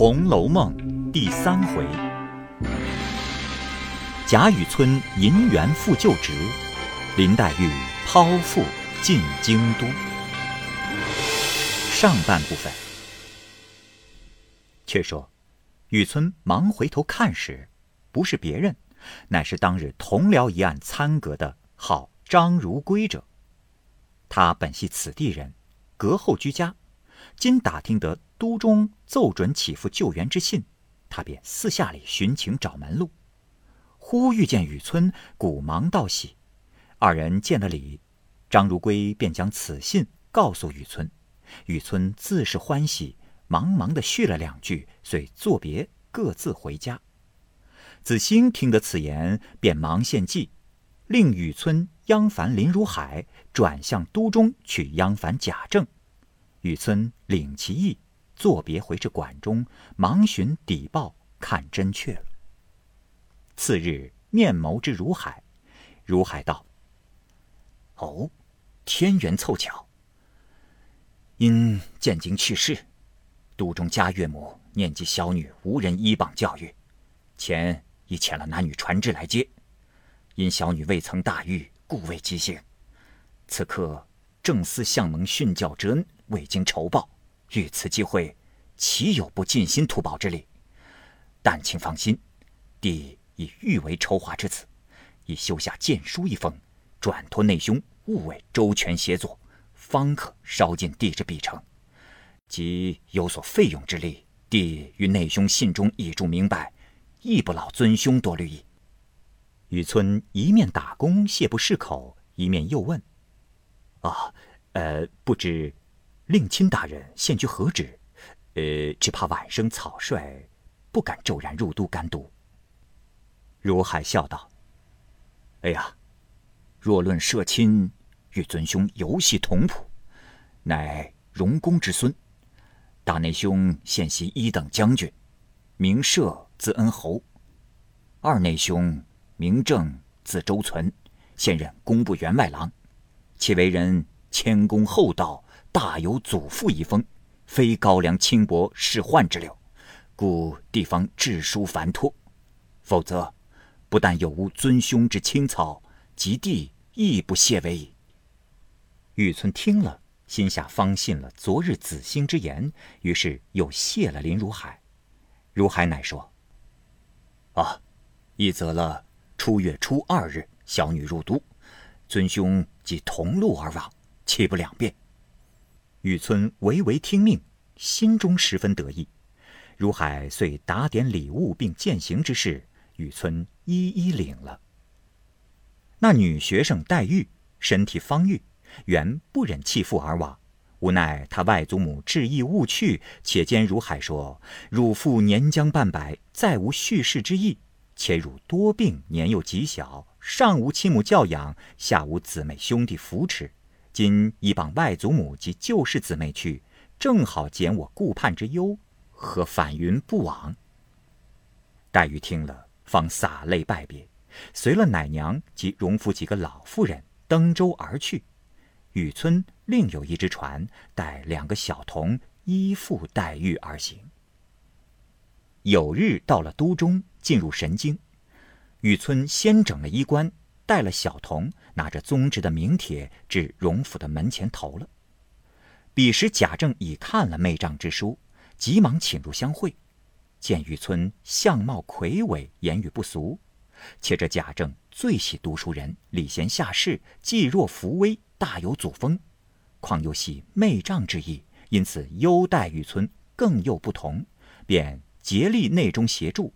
红楼梦》第三回，贾雨村银元复旧职，林黛玉抛腹进京都。上半部分，却说雨村忙回头看时，不是别人，乃是当日同僚一案参革的号张如圭者。他本系此地人，隔后居家。今打听得都中奏准起复救援之信，他便私下里寻情找门路。忽遇见雨村，鼓忙道喜。二人见了礼，张如圭便将此信告诉雨村。雨村自是欢喜，忙忙的叙了两句，遂作别，各自回家。子兴听得此言，便忙献计，令雨村央烦林如海转向都中去央烦贾政。雨村领其意，作别回至馆中，忙寻底报看真确了。次日面谋之如海，如海道：“哦，天缘凑巧。因建京去世，都中家岳母念及小女无人依傍教育，前已遣了男女传旨来接。因小女未曾大狱，故未即行。此刻正思向蒙训教之恩。”未经酬报，遇此机会，岂有不尽心图报之理？但请放心，弟已预为筹划之子，已修下荐书一封，转托内兄务为周全协作，方可烧尽弟之必成。即有所费用之力，弟与内兄信中已注明白，亦不劳尊兄多虑矣。雨村一面打工谢不释口，一面又问：“啊，呃，不知？”令亲大人现居何职？呃，只怕晚生草率，不敢骤然入都干读。如海笑道：“哎呀，若论社亲，与尊兄游戏同谱，乃荣公之孙。大内兄现袭一等将军，名社字恩侯；二内兄名正字周存，现任工部员外郎，其为人谦恭厚道。”大有祖父遗风，非高粱轻薄世宦之流，故地方治书繁托。否则，不但有无尊兄之清操，及弟亦不屑为矣。玉村听了，心下方信了昨日子兴之言，于是又谢了林如海。如海乃说：“啊，一则了初月初二日，小女入都，尊兄即同路而往，岂不两便？”雨村唯唯听命，心中十分得意。如海遂打点礼物并饯行之事，雨村一一领了。那女学生黛玉身体方愈，原不忍弃父而往，无奈她外祖母执意勿去，且兼如海说汝父年将半百，再无续世之意，且汝多病，年幼极小，上无亲母教养，下无姊妹兄弟扶持。今已傍外祖母及旧世姊妹去，正好减我顾盼之忧，何反云不往？黛玉听了，方洒泪拜别，随了奶娘及荣府几个老妇人登舟而去。雨村另有一只船，带两个小童依附黛玉而行。有日到了都中，进入神经，雨村先整了衣冠。带了小童，拿着宗侄的名帖至荣府的门前投了。彼时贾政已看了媚丈之书，急忙请入相会。见雨村相貌魁伟，言语不俗，且这贾政最喜读书人，礼贤下士，济弱扶危，大有祖风。况又系媚丈之意，因此优待雨村，更又不同，便竭力内中协助。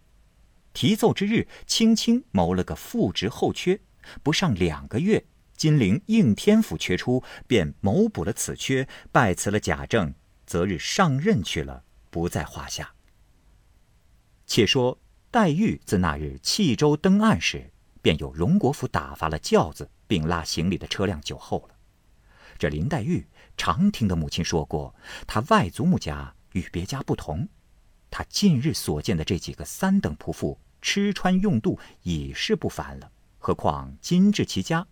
提奏之日，轻轻谋了个副职后缺。不上两个月，金陵应天府缺出，便谋补了此缺，拜辞了贾政，择日上任去了，不在话下。且说黛玉自那日弃舟登岸时，便有荣国府打发了轿子，并拉行李的车辆酒后了。这林黛玉常听的母亲说过，她外祖母家与别家不同，她近日所见的这几个三等仆妇，吃穿用度已是不凡了。何况今至其家，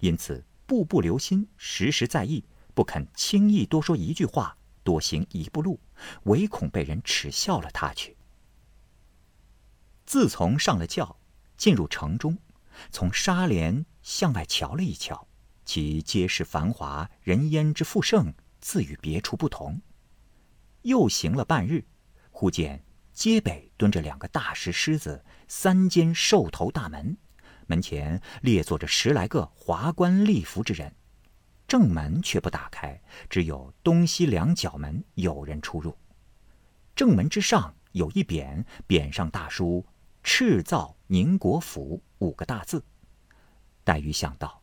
因此步步留心，时时在意，不肯轻易多说一句话，多行一步路，唯恐被人耻笑了他去。自从上了轿，进入城中，从纱帘向外瞧了一瞧，其街市繁华，人烟之富盛，自与别处不同。又行了半日，忽见街北蹲着两个大石狮子，三间兽头大门，门前列坐着十来个华冠丽服之人。正门却不打开，只有东西两角门有人出入。正门之上有一匾，匾上大书“赤灶宁国府”五个大字。黛玉想到，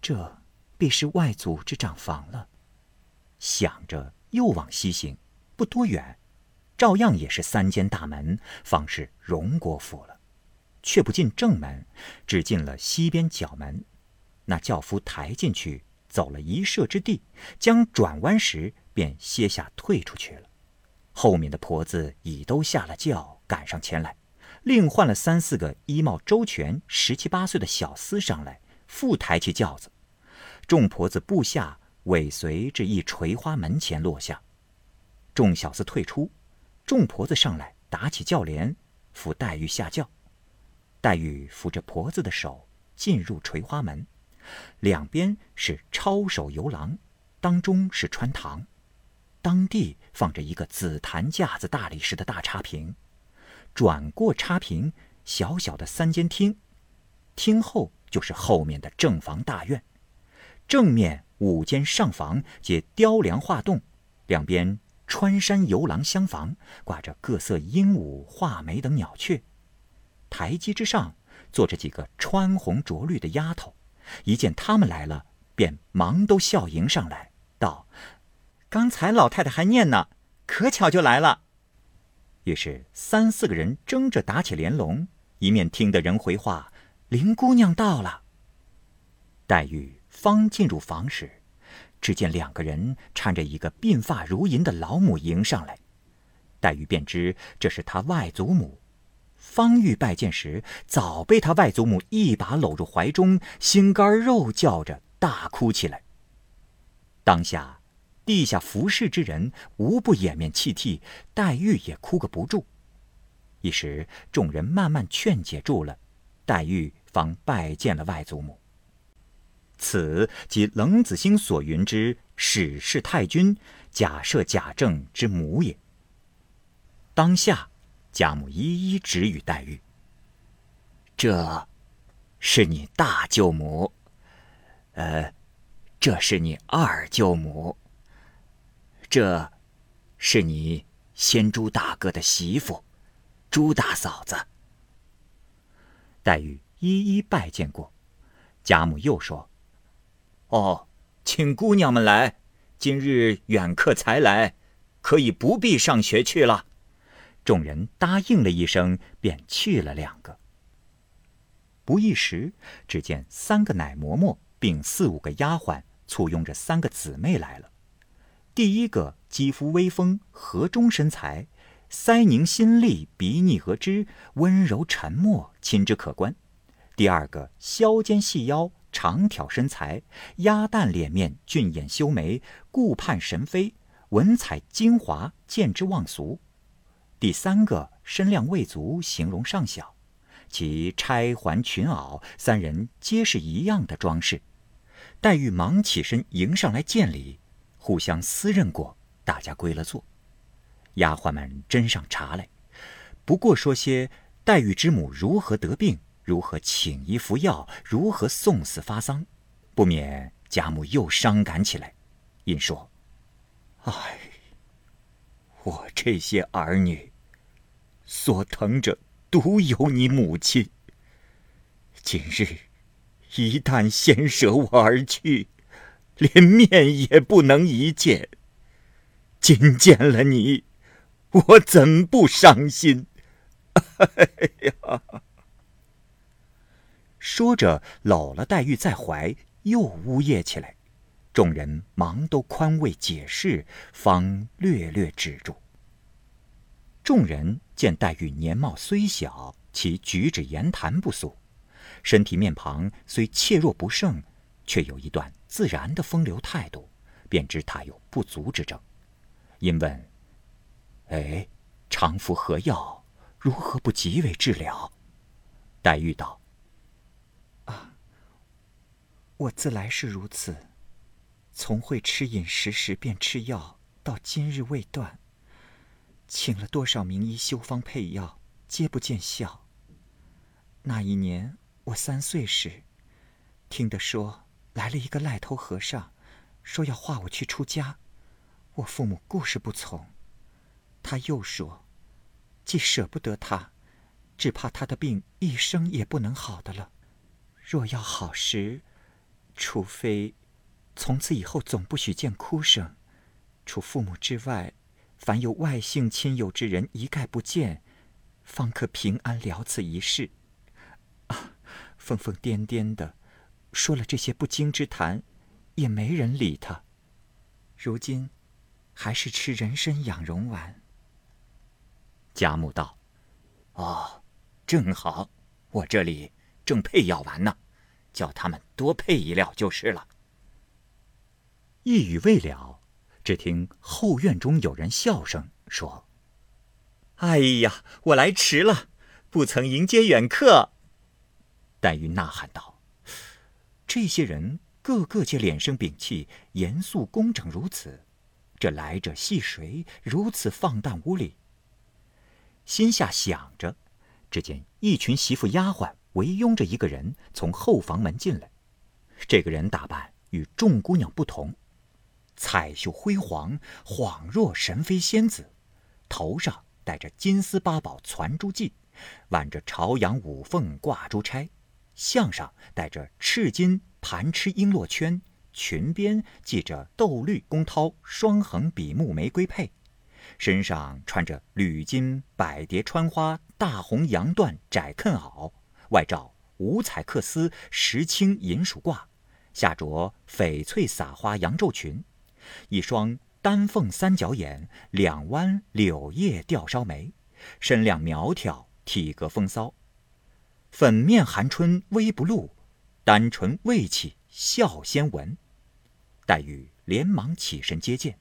这必是外祖之长房了。想着，又往西行，不多远，照样也是三间大门，方是荣国府了。却不进正门，只进了西边角门。那轿夫抬进去。走了一射之地，将转弯时，便歇下退出去了。后面的婆子已都下了轿，赶上前来，另换了三四个衣帽周全、十七八岁的小厮上来，复抬起轿子。众婆子步下，尾随至一垂花门前落下。众小厮退出，众婆子上来，打起轿帘，扶黛玉下轿。黛玉扶着婆子的手，进入垂花门。两边是抄手游廊，当中是穿堂，当地放着一个紫檀架子大理石的大插屏，转过插屏，小小的三间厅，厅后就是后面的正房大院，正面五间上房皆雕梁画栋，两边穿山游廊厢房，挂着各色鹦鹉、画眉等鸟雀，台阶之上坐着几个穿红着绿的丫头。一见他们来了，便忙都笑迎上来，道：“刚才老太太还念呢，可巧就来了。”于是三四个人争着打起连笼，一面听得人回话：“林姑娘到了。”黛玉方进入房时，只见两个人搀着一个鬓发如银的老母迎上来，黛玉便知这是她外祖母。方玉拜见时，早被他外祖母一把搂入怀中，心肝肉叫着大哭起来。当下，地下服侍之人无不掩面泣涕，黛玉也哭个不住。一时众人慢慢劝解住了，黛玉方拜见了外祖母。此即冷子兴所云之史氏太君假设贾政之母也。当下。贾母一一指与黛玉：“这，是你大舅母。呃，这是你二舅母。这，是你先朱大哥的媳妇，朱大嫂子。”黛玉一一拜见过，贾母又说：“哦，请姑娘们来，今日远客才来，可以不必上学去了。”众人答应了一声，便去了两个。不一时，只见三个奶嬷嬷并四五个丫鬟簇拥着三个姊妹来了。第一个肌肤微丰，河中身材，腮凝心力，鼻腻合之，温柔沉默，亲之可观。第二个削肩细腰，长挑身材，鸭蛋脸面，俊眼修眉，顾盼神飞，文采精华，见之忘俗。第三个身量未足，形容尚小，其钗环裙袄三人皆是一样的装饰。黛玉忙起身迎上来见礼，互相私认过，大家归了座。丫鬟们斟上茶来，不过说些黛玉之母如何得病，如何请医服药，如何送死发丧，不免贾母又伤感起来，因说：“唉，我这些儿女。”所疼者独有你母亲。今日一旦先舍我而去，连面也不能一见。今见了你，我怎不伤心？哎呀！说着，搂了黛玉在怀，又呜咽起来。众人忙都宽慰解释，方略略止住。众人见黛玉年貌虽小，其举止言谈不俗，身体面庞虽怯弱不胜，却有一段自然的风流态度，便知她有不足之症。因问哎，常服何药，如何不即为治疗？”黛玉道：“啊，我自来是如此，从会吃饮食时便吃药，到今日未断。请了多少名医修方配药，皆不见效。那一年我三岁时，听得说来了一个赖头和尚，说要化我去出家，我父母固是不从。他又说，既舍不得他。”只怕他的病一生也不能好的了。若要好时，除非从此以后总不许见哭声，除父母之外，凡有外姓亲友之人一概不见，方可平安了此一事。啊，疯疯癫癫的，说了这些不经之谈，也没人理他。如今，还是吃人参养荣丸。贾母道：“哦。”正好，我这里正配药丸呢，叫他们多配一料就是了。一语未了，只听后院中有人笑声，说：“哎呀，我来迟了，不曾迎接远客。”黛玉呐喊道：“这些人个个皆脸生屏气，严肃工整如此，这来者系谁？如此放荡无礼？”心下想着。只见一群媳妇丫鬟围拥着一个人从后房门进来，这个人打扮与众姑娘不同，彩绣辉煌，恍若神飞仙子，头上戴着金丝八宝攒珠髻，挽着朝阳五凤挂珠钗，项上戴着赤金盘螭璎珞圈，裙边系着豆绿宫绦双横比目玫瑰佩。身上穿着缕金百蝶穿花大红洋缎窄裉袄，外罩五彩缂丝石青银鼠褂，下着翡翠撒花洋绉裙，一双丹凤三角眼，两弯柳叶吊梢眉，身量苗条，体格风骚，粉面含春微不露，丹唇未启笑先闻。黛玉连忙起身接见，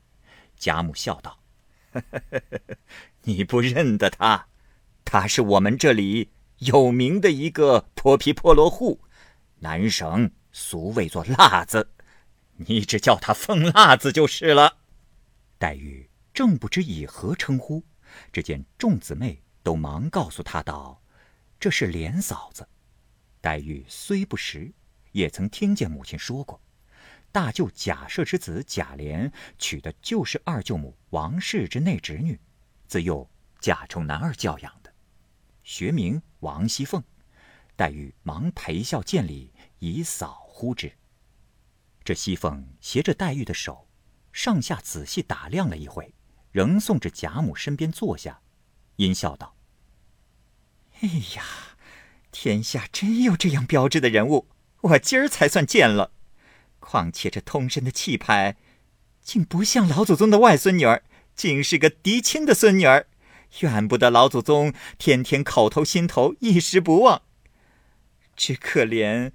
贾母笑道。你不认得他，他是我们这里有名的一个泼皮破落户，南省俗谓作辣子，你只叫他疯辣子就是了。黛玉正不知以何称呼，只见众姊妹都忙告诉她道：“这是莲嫂子。”黛玉虽不识，也曾听见母亲说过。大舅贾赦之子贾琏娶的就是二舅母王氏之内侄女，自幼贾充男儿教养的，学名王熙凤。黛玉忙陪笑见礼，以嫂呼之。这熙凤携着黛玉的手，上下仔细打量了一回，仍送至贾母身边坐下，阴笑道：“哎呀，天下真有这样标致的人物，我今儿才算见了。”况且这通身的气派，竟不像老祖宗的外孙女儿，竟是个嫡亲的孙女儿，怨不得老祖宗天天口头心头一时不忘。只可怜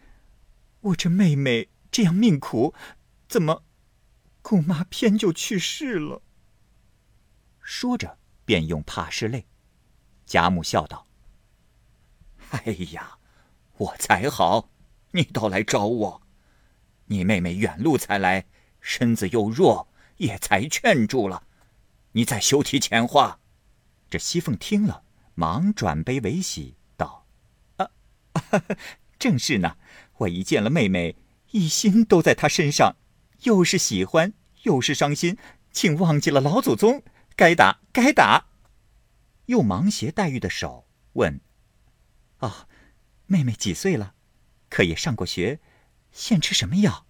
我这妹妹这样命苦，怎么姑妈偏就去世了？说着便用怕拭泪。贾母笑道：“哎呀，我才好，你倒来找我。”你妹妹远路才来，身子又弱，也才劝住了。你再休提前话。这熙凤听了，忙转悲为喜，道：“啊，正是呢。我一见了妹妹，一心都在他身上，又是喜欢，又是伤心，竟忘记了老祖宗。该打，该打。”又忙携黛玉的手问：“哦，妹妹几岁了？可也上过学？”现吃什么药？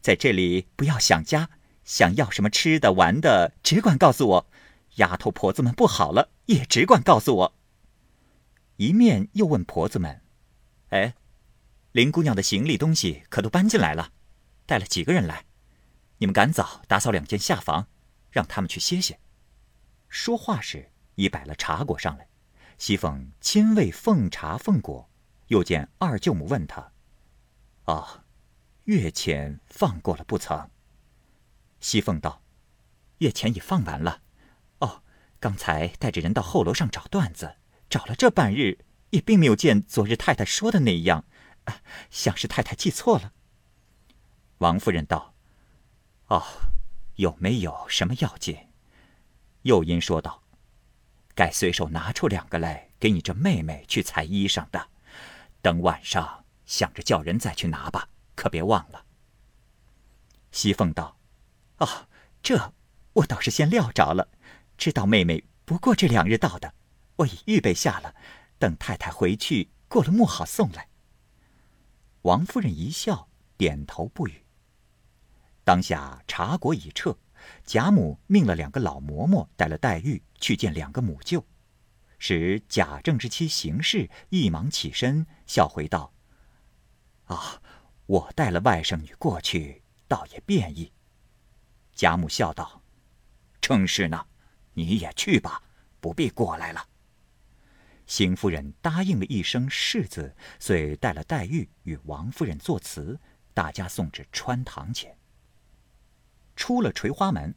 在这里不要想家，想要什么吃的玩的，只管告诉我。丫头婆子们不好了，也只管告诉我。一面又问婆子们：“哎，林姑娘的行李东西可都搬进来了？带了几个人来？你们赶早打扫两间下房，让他们去歇歇。”说话时已摆了茶果上来，熙凤亲为奉茶奉果，又见二舅母问他：“哦。”月钱放过了不曾？熙凤道：“月钱已放完了。哦，刚才带着人到后楼上找段子，找了这半日，也并没有见昨日太太说的那样，像是太太记错了。王夫人道：“哦，有没有什么要紧？”又因说道：“该随手拿出两个来给你这妹妹去裁衣裳的，等晚上想着叫人再去拿吧，可别忘了。”熙凤道：“哦，这我倒是先料着了，知道妹妹不过这两日到的，我已预备下了，等太太回去过了目好送来。”王夫人一笑，点头不语。当下茶果已撤，贾母命了两个老嬷嬷带了黛玉去见两个母舅，使贾政之妻邢氏一忙起身，笑回道：“啊，我带了外甥女过去。”倒也便意。贾母笑道：“正是呢，你也去吧，不必过来了。”邢夫人答应了一声“是”字，遂带了黛玉与王夫人作辞，大家送至穿堂前。出了垂花门，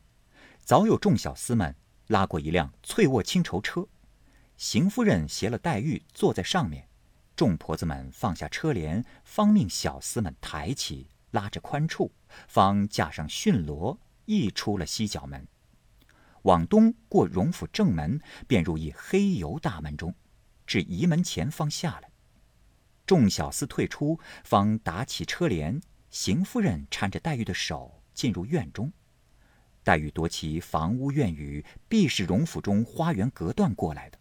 早有众小厮们拉过一辆翠卧青绸车，邢夫人携了黛玉坐在上面，众婆子们放下车帘，方命小厮们抬起。拉着宽处，方架上驯骡，亦出了西角门，往东过荣府正门，便入一黑油大门中，至仪门前方下来。众小厮退出，方打起车帘。邢夫人搀着黛玉的手进入院中，黛玉夺其房屋院宇，必是荣府中花园隔断过来的。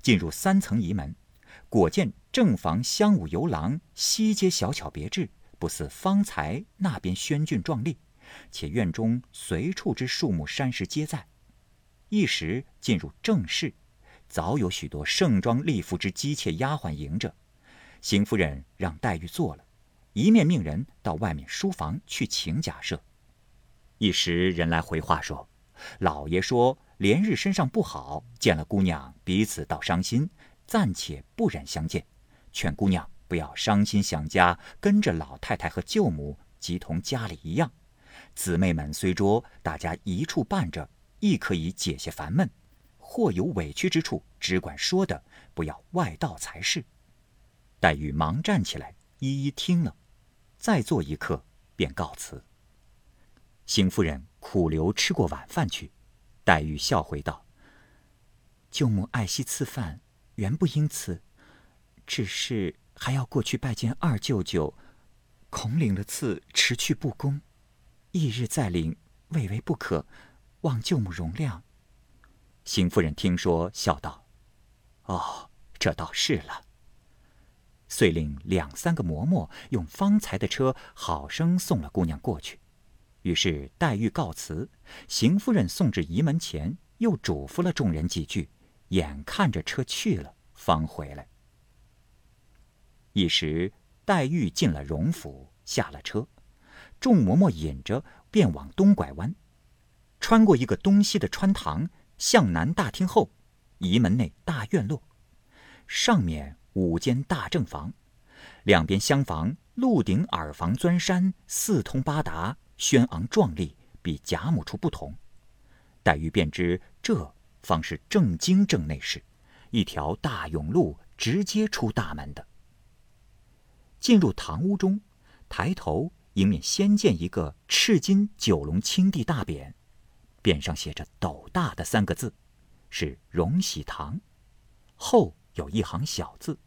进入三层仪门，果见正房香舞游廊，西街小巧别致。不似方才那边轩峻壮丽，且院中随处之树木山石皆在。一时进入正室，早有许多盛装丽服之姬妾丫鬟迎着。邢夫人让黛玉坐了，一面命人到外面书房去请假设。一时人来回话说，老爷说连日身上不好，见了姑娘彼此倒伤心，暂且不忍相见，劝姑娘。不要伤心想家，跟着老太太和舅母，即同家里一样。姊妹们虽多，大家一处伴着，亦可以解些烦闷。或有委屈之处，只管说的，不要外道才是。黛玉忙站起来，一一听了，再坐一刻，便告辞。邢夫人苦留吃过晚饭去，黛玉笑回道：“舅母爱惜赐饭，原不因此，只是……”还要过去拜见二舅舅，恐领了赐迟去不恭，翌日再领，未为不可，望舅母容谅。邢夫人听说，笑道：“哦，这倒是了。”遂令两三个嬷嬷用方才的车好生送了姑娘过去。于是黛玉告辞，邢夫人送至仪门前，又嘱咐了众人几句，眼看着车去了，方回来。一时，黛玉进了荣府，下了车，众嬷嬷引着，便往东拐弯，穿过一个东西的穿堂，向南大厅后，仪门内大院落，上面五间大正房，两边厢房，鹿顶耳房钻山，四通八达，轩昂壮丽，比贾母处不同。黛玉便知这方是正经正内室，一条大甬路直接出大门的。进入堂屋中，抬头迎面先见一个赤金九龙青地大匾，匾上写着“斗大”的三个字，是荣禧堂。后有一行小字：“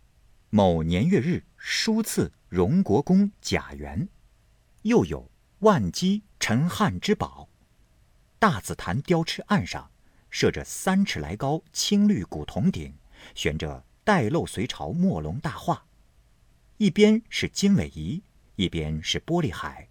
某年月日书赐荣国公贾元”，又有“万机陈汉之宝”。大紫檀雕翅案上设着三尺来高青绿古铜鼎，悬着带漏隋朝墨龙大画。一边是金尾仪，一边是玻璃海，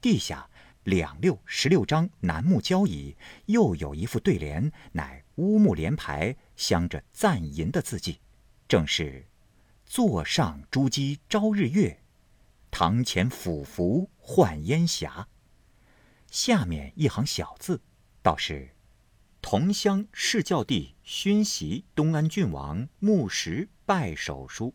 地下两六十六张楠木交椅，又有一副对联，乃乌木联排，镶着赞银的字迹，正是“座上珠玑朝日月，堂前俯伏唤烟霞”。下面一行小字，倒是“同乡侍教弟勋袭东安郡王木石拜手书”。